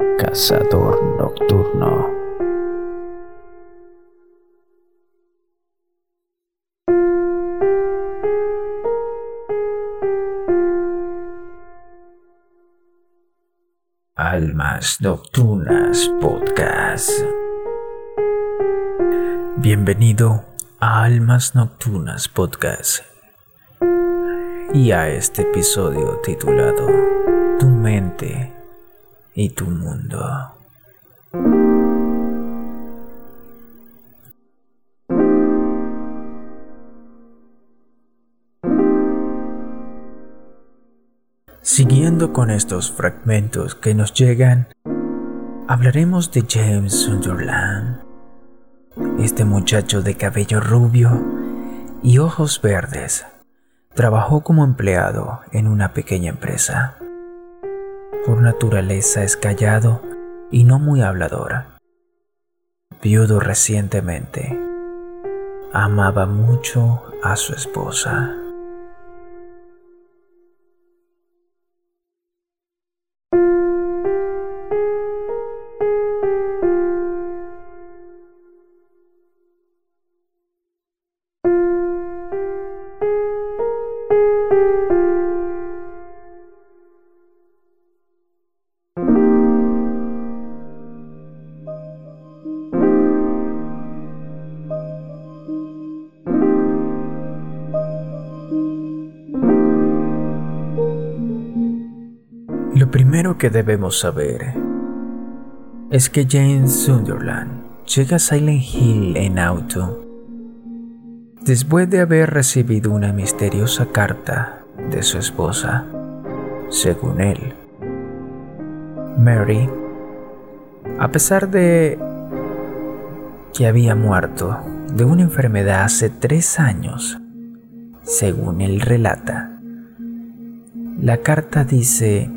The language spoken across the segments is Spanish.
Cazador Nocturno. Almas Nocturnas Podcast. Bienvenido a Almas Nocturnas Podcast y a este episodio titulado Tu mente y tu mundo. Siguiendo con estos fragmentos que nos llegan, hablaremos de James Sunderland, este muchacho de cabello rubio y ojos verdes. Trabajó como empleado en una pequeña empresa. Por naturaleza es callado y no muy hablador. Viudo recientemente, amaba mucho a su esposa. Que debemos saber es que James Sunderland llega a Silent Hill en auto después de haber recibido una misteriosa carta de su esposa, según él. Mary, a pesar de que había muerto de una enfermedad hace tres años, según él relata, la carta dice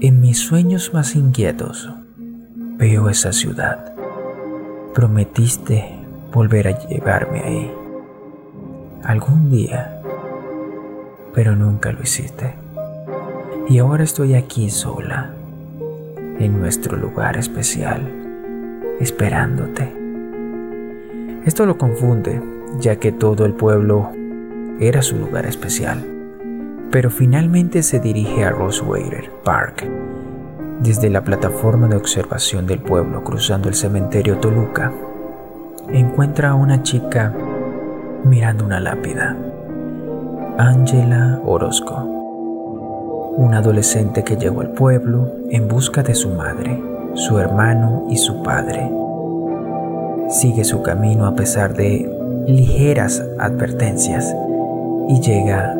en mis sueños más inquietos veo esa ciudad. Prometiste volver a llevarme ahí algún día, pero nunca lo hiciste. Y ahora estoy aquí sola, en nuestro lugar especial, esperándote. Esto lo confunde, ya que todo el pueblo era su lugar especial pero finalmente se dirige a Rosewater Park desde la plataforma de observación del pueblo cruzando el cementerio Toluca. Encuentra a una chica mirando una lápida, Angela Orozco, una adolescente que llegó al pueblo en busca de su madre, su hermano y su padre. Sigue su camino a pesar de ligeras advertencias y llega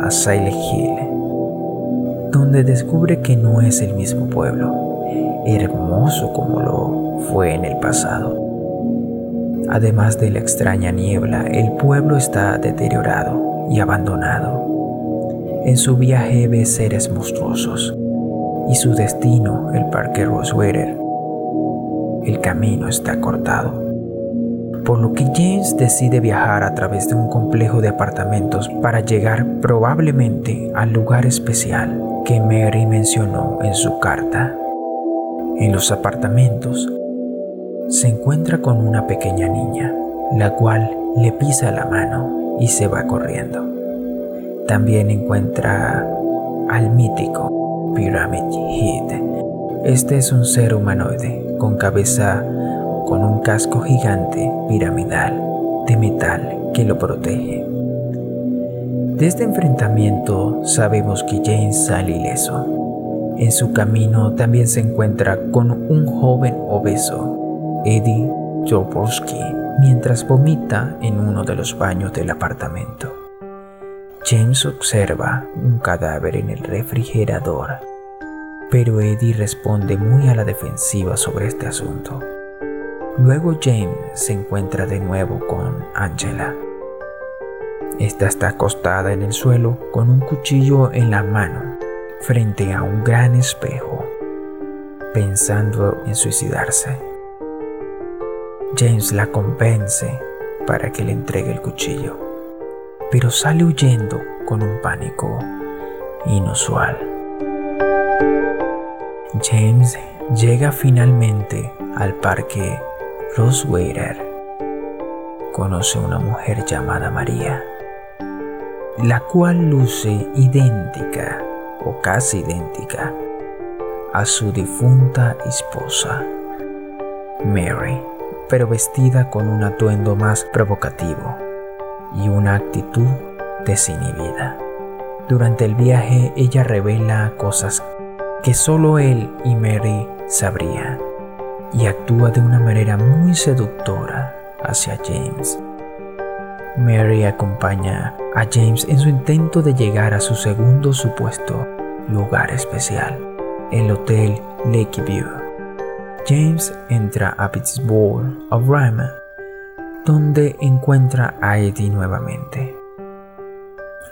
a Silent Hill, donde descubre que no es el mismo pueblo, hermoso como lo fue en el pasado. Además de la extraña niebla, el pueblo está deteriorado y abandonado. En su viaje ve seres monstruosos y su destino, el Parque Rosewater. El camino está cortado por lo que James decide viajar a través de un complejo de apartamentos para llegar probablemente al lugar especial que Mary mencionó en su carta. En los apartamentos se encuentra con una pequeña niña, la cual le pisa la mano y se va corriendo. También encuentra al mítico Pyramid Head. Este es un ser humanoide con cabeza con un casco gigante piramidal de metal que lo protege. De este enfrentamiento sabemos que James sale ileso. En su camino también se encuentra con un joven obeso, Eddie Joborski, mientras vomita en uno de los baños del apartamento. James observa un cadáver en el refrigerador, pero Eddie responde muy a la defensiva sobre este asunto. Luego James se encuentra de nuevo con Angela. Esta está acostada en el suelo con un cuchillo en la mano frente a un gran espejo, pensando en suicidarse. James la convence para que le entregue el cuchillo, pero sale huyendo con un pánico inusual. James llega finalmente al parque Rosewater. Conoce a una mujer llamada María, la cual luce idéntica o casi idéntica a su difunta esposa, Mary, pero vestida con un atuendo más provocativo y una actitud desinhibida. Durante el viaje ella revela cosas que solo él y Mary sabrían y actúa de una manera muy seductora hacia James. Mary acompaña a James en su intento de llegar a su segundo supuesto lugar especial, el Hotel Lakeview. James entra a Pittsburgh Rama, donde encuentra a Eddie nuevamente.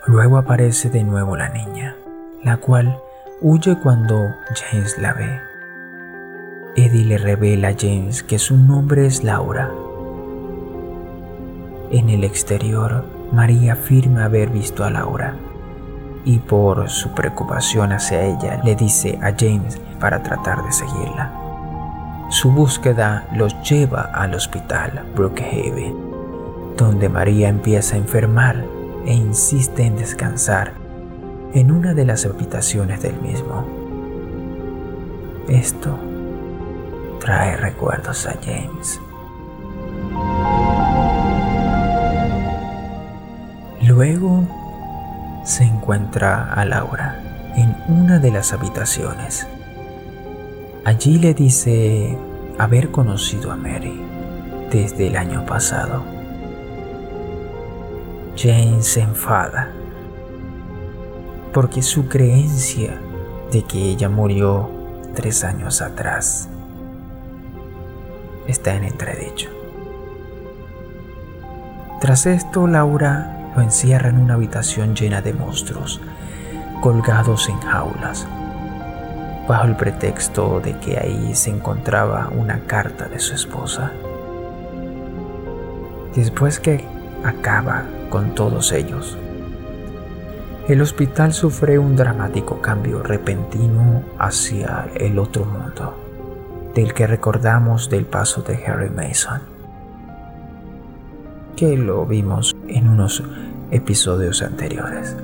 Luego aparece de nuevo la niña, la cual huye cuando James la ve. Eddie le revela a James que su nombre es Laura. En el exterior, María afirma haber visto a Laura y por su preocupación hacia ella le dice a James para tratar de seguirla. Su búsqueda los lleva al hospital Brookhaven, donde María empieza a enfermar e insiste en descansar en una de las habitaciones del mismo. Esto trae recuerdos a James. Luego se encuentra a Laura en una de las habitaciones. Allí le dice haber conocido a Mary desde el año pasado. Jane se enfada porque su creencia de que ella murió tres años atrás está en entredicho. Tras esto, Laura lo encierra en una habitación llena de monstruos, colgados en jaulas, bajo el pretexto de que ahí se encontraba una carta de su esposa. Después que acaba con todos ellos, el hospital sufre un dramático cambio repentino hacia el otro mundo, del que recordamos del paso de Harry Mason, que lo vimos en unos episodios anteriores.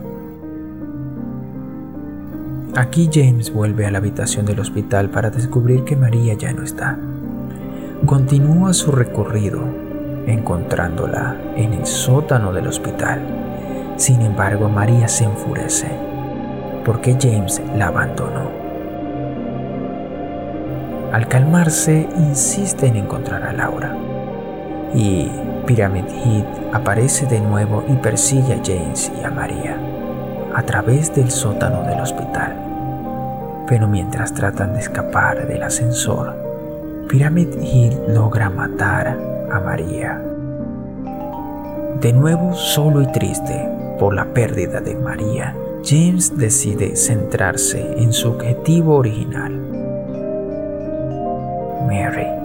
Aquí James vuelve a la habitación del hospital para descubrir que María ya no está. Continúa su recorrido, encontrándola en el sótano del hospital. Sin embargo, María se enfurece porque James la abandonó. Al calmarse, insiste en encontrar a Laura y Pyramid Head aparece de nuevo y persigue a James y a María a través del sótano del hospital. Pero mientras tratan de escapar del ascensor, Pyramid Head logra matar a María. De nuevo solo y triste por la pérdida de María, James decide centrarse en su objetivo original. Mary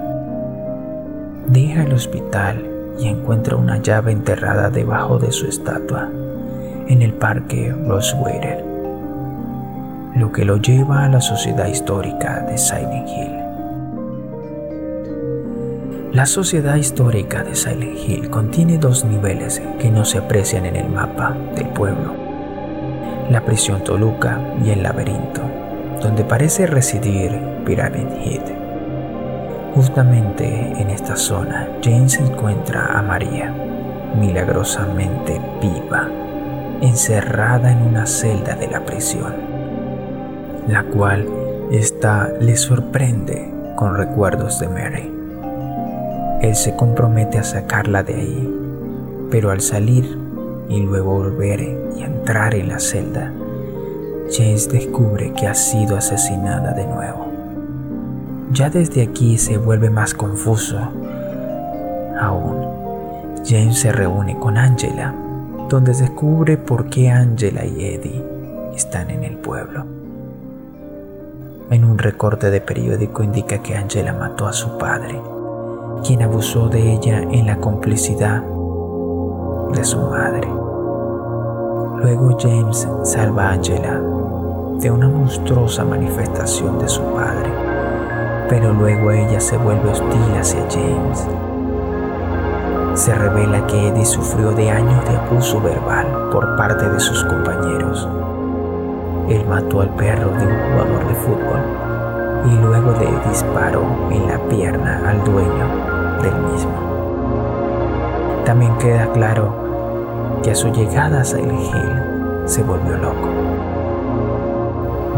deja el hospital y encuentra una llave enterrada debajo de su estatua en el parque Rosewater, lo que lo lleva a la sociedad histórica de Silent Hill. La sociedad histórica de Silent Hill contiene dos niveles que no se aprecian en el mapa del pueblo, la prisión Toluca y el laberinto, donde parece residir Pyramid Head. Justamente en esta zona, James encuentra a María, milagrosamente viva, encerrada en una celda de la prisión, la cual esta le sorprende con recuerdos de Mary. Él se compromete a sacarla de ahí, pero al salir y luego volver y entrar en la celda, James descubre que ha sido asesinada de nuevo. Ya desde aquí se vuelve más confuso. Aún, James se reúne con Angela, donde descubre por qué Angela y Eddie están en el pueblo. En un recorte de periódico indica que Angela mató a su padre, quien abusó de ella en la complicidad de su madre. Luego James salva a Angela de una monstruosa manifestación de su padre pero luego ella se vuelve hostil hacia James. Se revela que Eddie sufrió de años de abuso verbal por parte de sus compañeros. Él mató al perro de un jugador de fútbol y luego le disparó en la pierna al dueño del mismo. También queda claro que a su llegada a Silent Hill se volvió loco,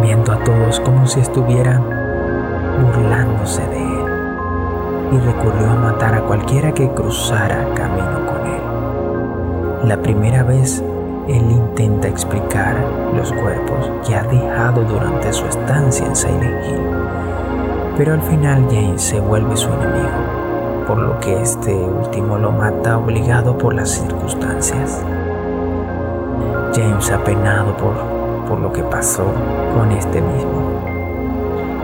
viendo a todos como si estuvieran burlándose de él y recurrió a matar a cualquiera que cruzara camino con él. La primera vez él intenta explicar los cuerpos que ha dejado durante su estancia en Silent Hill, pero al final James se vuelve su enemigo, por lo que este último lo mata obligado por las circunstancias. James, apenado por, por lo que pasó con este mismo,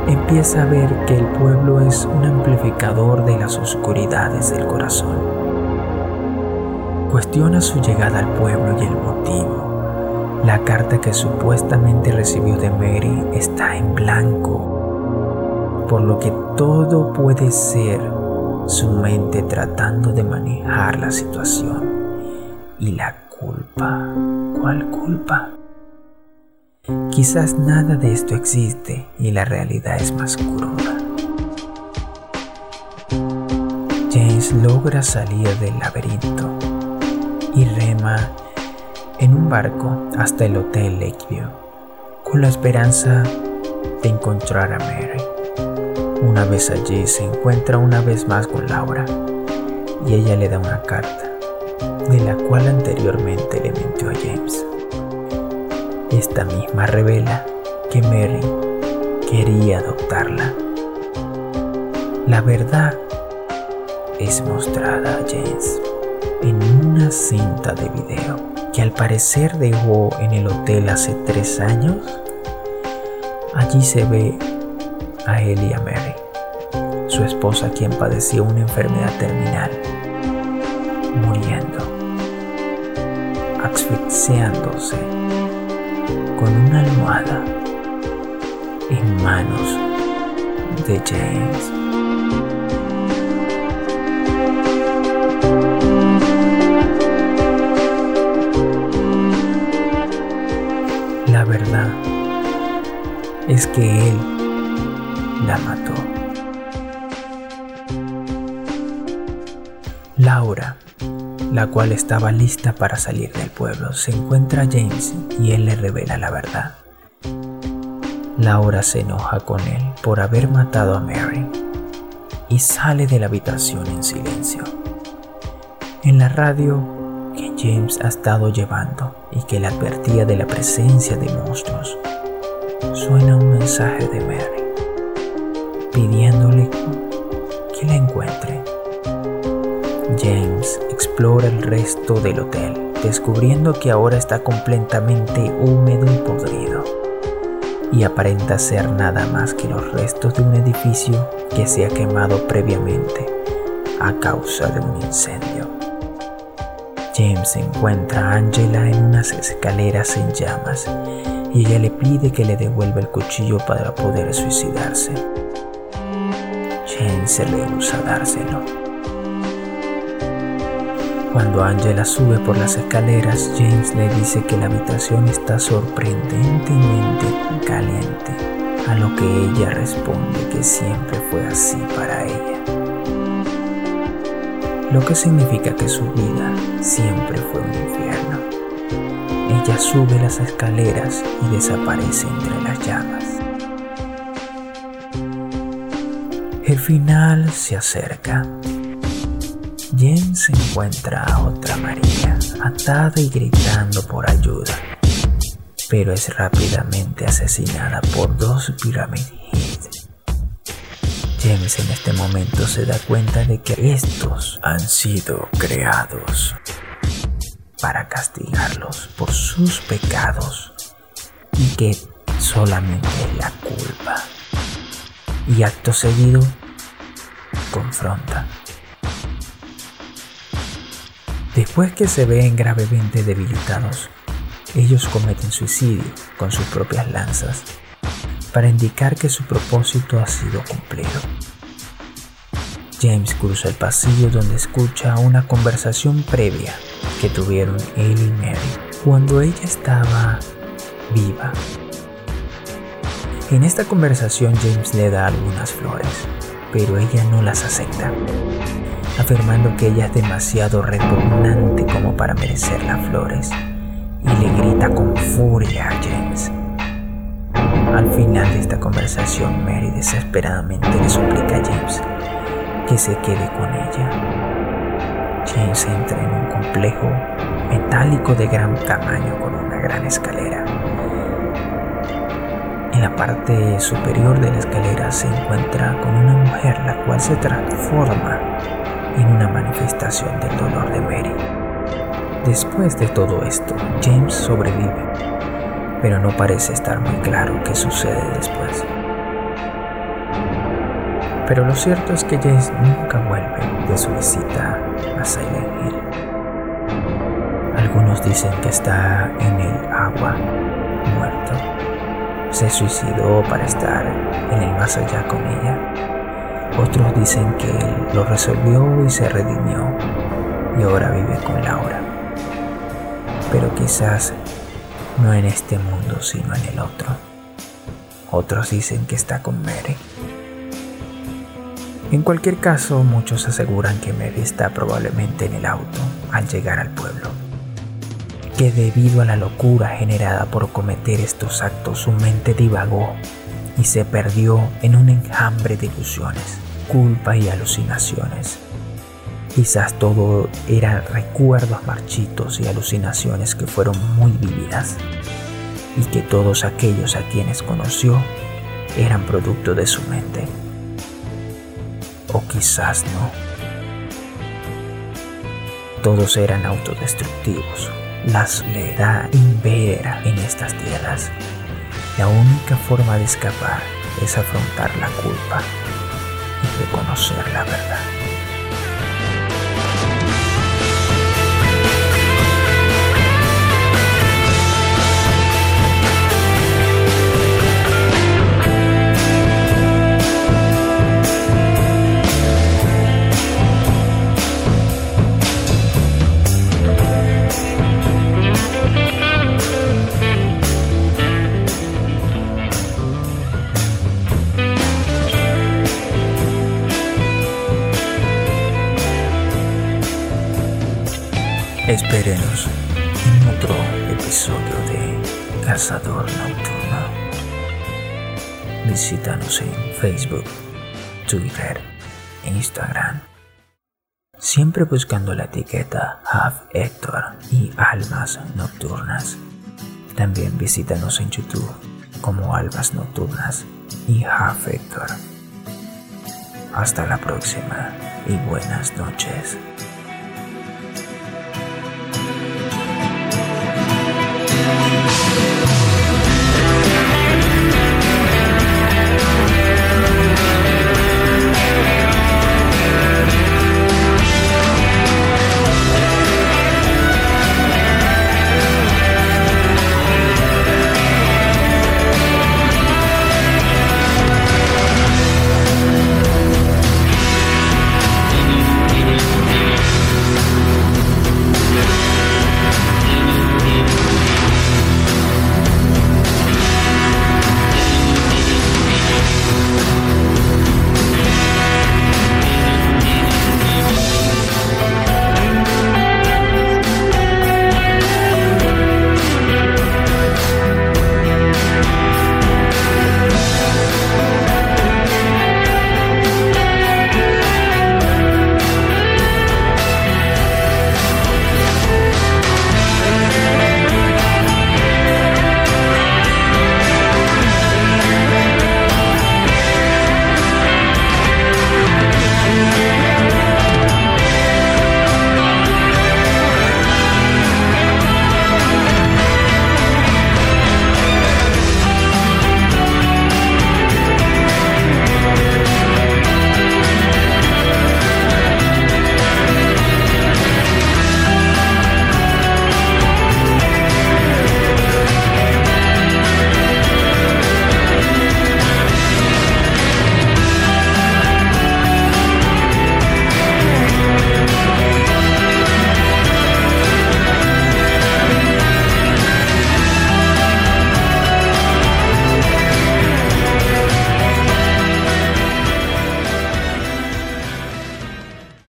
empieza a ver que el pueblo es un amplificador de las oscuridades del corazón. Cuestiona su llegada al pueblo y el motivo. La carta que supuestamente recibió de Mary está en blanco, por lo que todo puede ser su mente tratando de manejar la situación. Y la culpa, ¿cuál culpa? Quizás nada de esto existe y la realidad es más cruda. James logra salir del laberinto y rema en un barco hasta el Hotel Lakeview con la esperanza de encontrar a Mary. Una vez allí se encuentra una vez más con Laura y ella le da una carta de la cual anteriormente le mintió a James. Esta misma revela que Mary quería adoptarla. La verdad es mostrada a James en una cinta de video que al parecer dejó en el hotel hace tres años. Allí se ve a él y a Mary, su esposa quien padecía una enfermedad terminal, muriendo, asfixiándose con una almohada en manos de James. La verdad es que él la mató. Laura la cual estaba lista para salir del pueblo, se encuentra a James y él le revela la verdad. Laura se enoja con él por haber matado a Mary y sale de la habitación en silencio. En la radio que James ha estado llevando y que le advertía de la presencia de monstruos, suena un mensaje de Mary pidiéndole James explora el resto del hotel, descubriendo que ahora está completamente húmedo y podrido, y aparenta ser nada más que los restos de un edificio que se ha quemado previamente a causa de un incendio. James encuentra a Angela en unas escaleras en llamas y ella le pide que le devuelva el cuchillo para poder suicidarse. James se rehúsa a dárselo cuando Angela sube por las escaleras, James le dice que la habitación está sorprendentemente caliente, a lo que ella responde que siempre fue así para ella. Lo que significa que su vida siempre fue un infierno. Ella sube las escaleras y desaparece entre las llamas. El final se acerca. James encuentra a otra María, atada y gritando por ayuda, pero es rápidamente asesinada por dos Pyramid Head. James en este momento se da cuenta de que estos han sido creados para castigarlos por sus pecados y que solamente la culpa. Y acto seguido confronta Después que se ven gravemente debilitados, ellos cometen suicidio con sus propias lanzas, para indicar que su propósito ha sido cumplido. James cruza el pasillo donde escucha una conversación previa que tuvieron él y Mary cuando ella estaba viva. En esta conversación James le da algunas flores, pero ella no las acepta, afirmando que ella es demasiado repugnante como para merecer las flores, y le grita con furia a James. Al final de esta conversación, Mary desesperadamente le suplica a James que se quede con ella. James entra en un complejo metálico de gran tamaño con una gran escalera. En la parte superior de la escalera se encuentra con una mujer la cual se transforma en una manifestación del dolor de Mary. Después de todo esto, James sobrevive, pero no parece estar muy claro qué sucede después. Pero lo cierto es que James nunca vuelve de su visita a Silent Hill. Algunos dicen que está en el agua, muerto. Se suicidó para estar en el más allá con ella. Otros dicen que él lo resolvió y se redimió y ahora vive con Laura. Pero quizás no en este mundo, sino en el otro. Otros dicen que está con Mary. En cualquier caso, muchos aseguran que Mary está probablemente en el auto al llegar al pueblo, que debido a la locura generada por cometer estos actos su mente divagó y se perdió en un enjambre de ilusiones, culpa y alucinaciones. Quizás todo eran recuerdos marchitos y alucinaciones que fueron muy vividas y que todos aquellos a quienes conoció eran producto de su mente o quizás no. Todos eran autodestructivos. La soledad impera en estas tierras. La única forma de escapar es afrontar la culpa y reconocer la verdad. Espérenos en otro episodio de Cazador Nocturno. Visítanos en Facebook, Twitter e Instagram. Siempre buscando la etiqueta Half Héctor y Almas Nocturnas. También visítanos en YouTube como Almas Nocturnas y Half Héctor. Hasta la próxima y buenas noches.